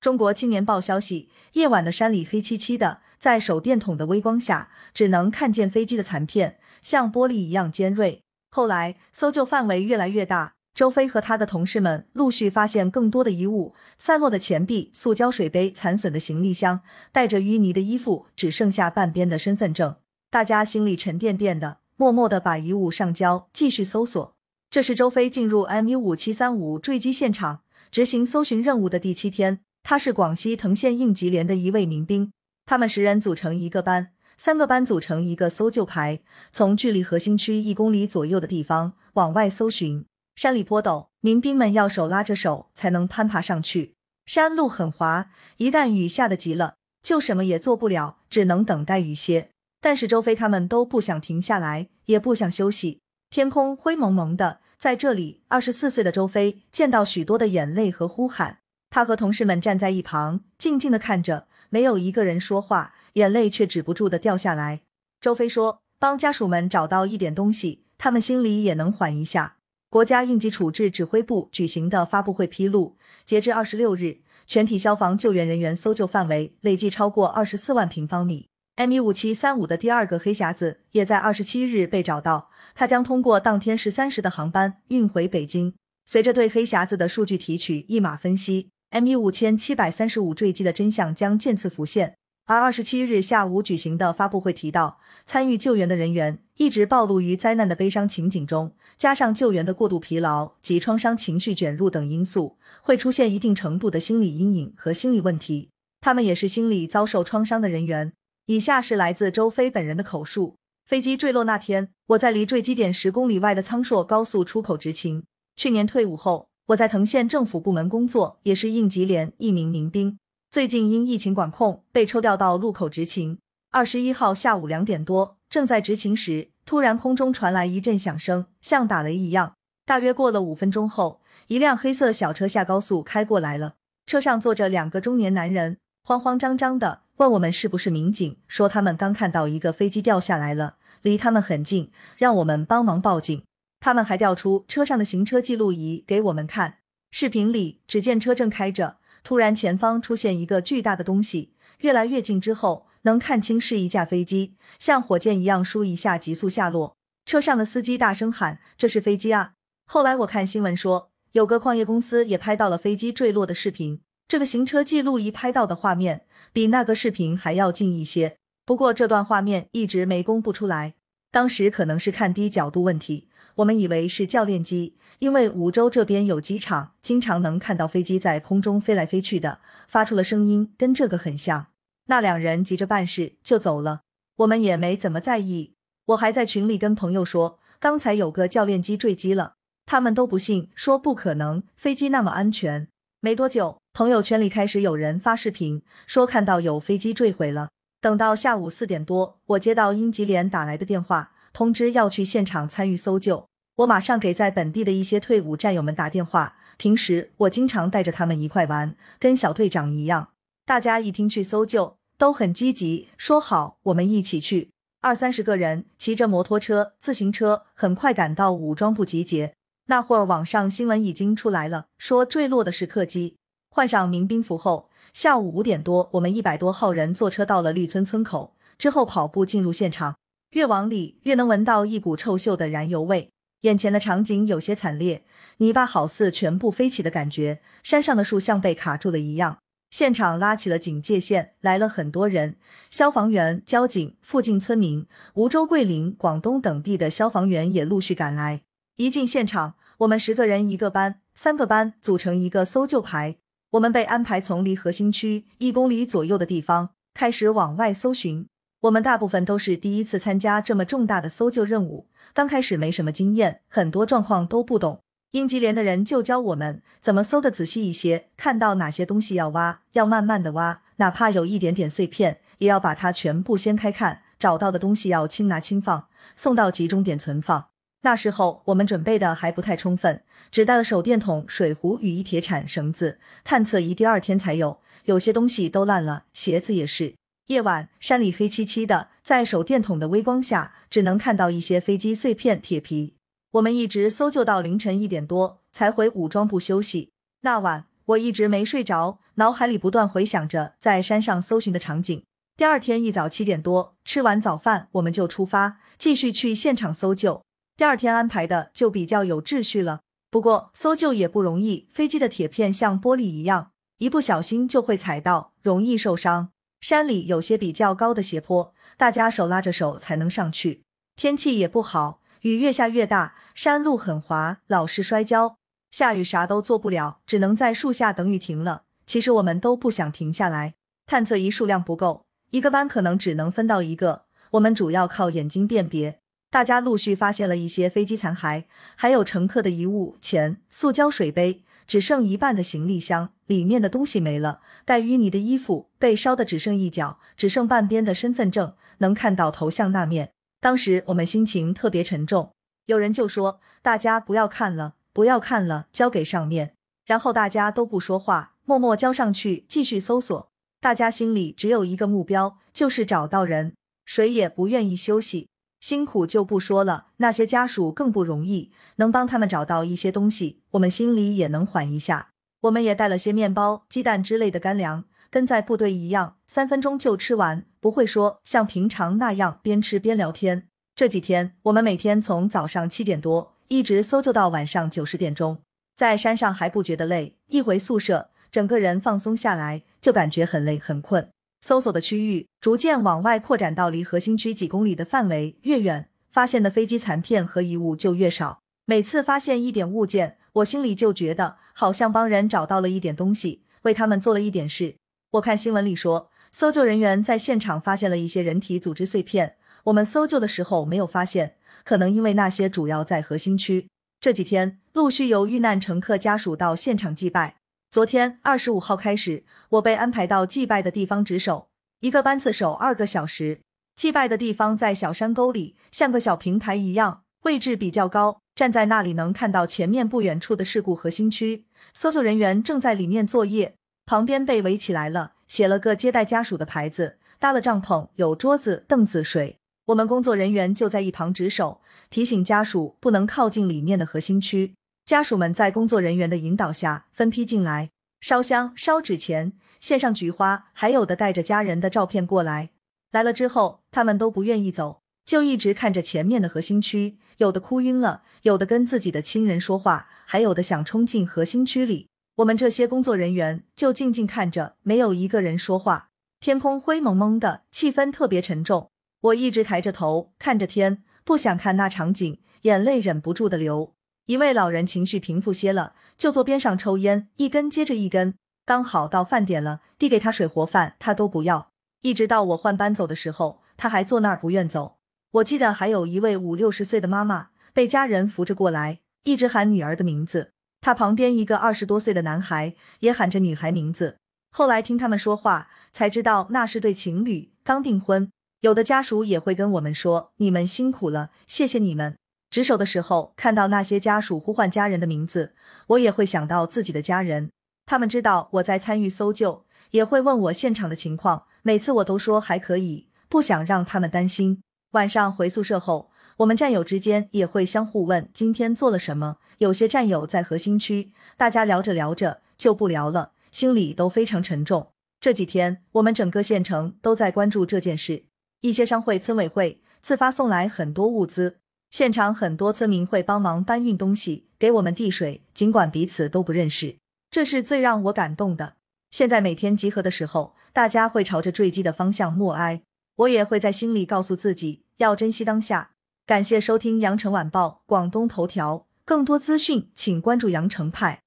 中国青年报消息，夜晚的山里黑漆漆的，在手电筒的微光下，只能看见飞机的残片，像玻璃一样尖锐。后来搜救范围越来越大，周飞和他的同事们陆续发现更多的遗物：散落的钱币、塑胶水杯、残损的行李箱、带着淤泥的衣服，只剩下半边的身份证。大家心里沉甸甸的，默默的把遗物上交，继续搜索。这是周飞进入 MU 五七三五坠机现场执行搜寻任务的第七天。他是广西藤县应急连的一位民兵，他们十人组成一个班，三个班组成一个搜救排，从距离核心区一公里左右的地方往外搜寻。山里坡陡，民兵们要手拉着手才能攀爬上去。山路很滑，一旦雨下的急了，就什么也做不了，只能等待雨歇。但是周飞他们都不想停下来，也不想休息。天空灰蒙蒙的，在这里，二十四岁的周飞见到许多的眼泪和呼喊。他和同事们站在一旁，静静的看着，没有一个人说话，眼泪却止不住的掉下来。周飞说：“帮家属们找到一点东西，他们心里也能缓一下。”国家应急处置指挥部举行的发布会披露，截至二十六日，全体消防救援人员搜救范围累计超过二十四万平方米。M 一五七三五的第二个黑匣子也在二十七日被找到，它将通过当天十三时的航班运回北京。随着对黑匣子的数据提取，一码分析。M 一五千七百三十五坠机的真相将渐次浮现。而二十七日下午举行的发布会提到，参与救援的人员一直暴露于灾难的悲伤情景中，加上救援的过度疲劳及创伤情绪卷入等因素，会出现一定程度的心理阴影和心理问题。他们也是心理遭受创伤的人员。以下是来自周飞本人的口述：飞机坠落那天，我在离坠机点十公里外的苍硕高速出口执勤。去年退伍后。我在藤县政府部门工作，也是应急连一名民兵。最近因疫情管控，被抽调到路口执勤。二十一号下午两点多，正在执勤时，突然空中传来一阵响声，像打雷一样。大约过了五分钟后，一辆黑色小车下高速开过来了，车上坐着两个中年男人，慌慌张张的问我们是不是民警，说他们刚看到一个飞机掉下来了，离他们很近，让我们帮忙报警。他们还调出车上的行车记录仪给我们看。视频里，只见车正开着，突然前方出现一个巨大的东西，越来越近之后，能看清是一架飞机，像火箭一样输一下急速下落。车上的司机大声喊：“这是飞机啊！”后来我看新闻说，有个矿业公司也拍到了飞机坠落的视频。这个行车记录仪拍到的画面比那个视频还要近一些，不过这段画面一直没公布出来。当时可能是看低角度问题。我们以为是教练机，因为梧州这边有机场，经常能看到飞机在空中飞来飞去的，发出了声音跟这个很像。那两人急着办事就走了，我们也没怎么在意。我还在群里跟朋友说，刚才有个教练机坠机了，他们都不信，说不可能，飞机那么安全。没多久，朋友圈里开始有人发视频，说看到有飞机坠毁了。等到下午四点多，我接到英吉连打来的电话。通知要去现场参与搜救，我马上给在本地的一些退伍战友们打电话。平时我经常带着他们一块玩，跟小队长一样。大家一听去搜救，都很积极，说好我们一起去。二三十个人骑着摩托车、自行车，很快赶到武装部集结。那会儿网上新闻已经出来了，说坠落的是客机。换上民兵服后，下午五点多，我们一百多号人坐车到了绿村村口，之后跑步进入现场。越往里，越能闻到一股臭锈的燃油味。眼前的场景有些惨烈，泥巴好似全部飞起的感觉，山上的树像被卡住了一样。现场拉起了警戒线，来了很多人，消防员、交警、附近村民、梧州、桂林、广东等地的消防员也陆续赶来。一进现场，我们十个人一个班，三个班组成一个搜救排，我们被安排从离核心区一公里左右的地方开始往外搜寻。我们大部分都是第一次参加这么重大的搜救任务，刚开始没什么经验，很多状况都不懂。应急连的人就教我们怎么搜的仔细一些，看到哪些东西要挖，要慢慢的挖，哪怕有一点点碎片，也要把它全部掀开看。找到的东西要轻拿轻放，送到集中点存放。那时候我们准备的还不太充分，只带了手电筒、水壶、雨衣、铁铲、绳子，探测仪第二天才有。有些东西都烂了，鞋子也是。夜晚，山里黑漆漆的，在手电筒的微光下，只能看到一些飞机碎片、铁皮。我们一直搜救到凌晨一点多，才回武装部休息。那晚，我一直没睡着，脑海里不断回想着在山上搜寻的场景。第二天一早七点多，吃完早饭，我们就出发，继续去现场搜救。第二天安排的就比较有秩序了。不过搜救也不容易，飞机的铁片像玻璃一样，一不小心就会踩到，容易受伤。山里有些比较高的斜坡，大家手拉着手才能上去。天气也不好，雨越下越大，山路很滑，老是摔跤。下雨啥都做不了，只能在树下等雨停了。其实我们都不想停下来，探测仪数量不够。一个班可能只能分到一个，我们主要靠眼睛辨别。大家陆续发现了一些飞机残骸，还有乘客的遗物，钱、塑胶水杯，只剩一半的行李箱，里面的东西没了。带淤泥的衣服被烧的只剩一角，只剩半边的身份证，能看到头像那面。当时我们心情特别沉重，有人就说：“大家不要看了，不要看了，交给上面。”然后大家都不说话，默默交上去，继续搜索。大家心里只有一个目标，就是找到人，谁也不愿意休息。辛苦就不说了，那些家属更不容易，能帮他们找到一些东西，我们心里也能缓一下。我们也带了些面包、鸡蛋之类的干粮，跟在部队一样，三分钟就吃完，不会说像平常那样边吃边聊天。这几天，我们每天从早上七点多一直搜救到晚上九十点钟，在山上还不觉得累，一回宿舍。整个人放松下来，就感觉很累很困。搜索的区域逐渐往外扩展到离核心区几公里的范围越远，发现的飞机残片和遗物就越少。每次发现一点物件，我心里就觉得好像帮人找到了一点东西，为他们做了一点事。我看新闻里说，搜救人员在现场发现了一些人体组织碎片，我们搜救的时候没有发现，可能因为那些主要在核心区。这几天陆续有遇难乘客家属到现场祭拜。昨天二十五号开始，我被安排到祭拜的地方值守，一个班次守二个小时。祭拜的地方在小山沟里，像个小平台一样，位置比较高，站在那里能看到前面不远处的事故核心区。搜救人员正在里面作业，旁边被围起来了，写了个接待家属的牌子，搭了帐篷，有桌子、凳子、水。我们工作人员就在一旁值守，提醒家属不能靠近里面的核心区。家属们在工作人员的引导下分批进来，烧香、烧纸钱、献上菊花，还有的带着家人的照片过来。来了之后，他们都不愿意走，就一直看着前面的核心区，有的哭晕了，有的跟自己的亲人说话，还有的想冲进核心区里。我们这些工作人员就静静看着，没有一个人说话。天空灰蒙蒙的，气氛特别沉重。我一直抬着头看着天，不想看那场景，眼泪忍不住的流。一位老人情绪平复些了，就坐边上抽烟，一根接着一根。刚好到饭点了，递给他水活饭，他都不要。一直到我换班走的时候，他还坐那儿不愿走。我记得还有一位五六十岁的妈妈被家人扶着过来，一直喊女儿的名字。他旁边一个二十多岁的男孩也喊着女孩名字。后来听他们说话，才知道那是对情侣，刚订婚。有的家属也会跟我们说：“你们辛苦了，谢谢你们。”值守的时候，看到那些家属呼唤家人的名字，我也会想到自己的家人。他们知道我在参与搜救，也会问我现场的情况。每次我都说还可以，不想让他们担心。晚上回宿舍后，我们战友之间也会相互问今天做了什么。有些战友在核心区，大家聊着聊着就不聊了，心里都非常沉重。这几天，我们整个县城都在关注这件事，一些商会、村委会自发送来很多物资。现场很多村民会帮忙搬运东西，给我们递水，尽管彼此都不认识，这是最让我感动的。现在每天集合的时候，大家会朝着坠机的方向默哀，我也会在心里告诉自己要珍惜当下。感谢收听羊城晚报广东头条，更多资讯请关注羊城派。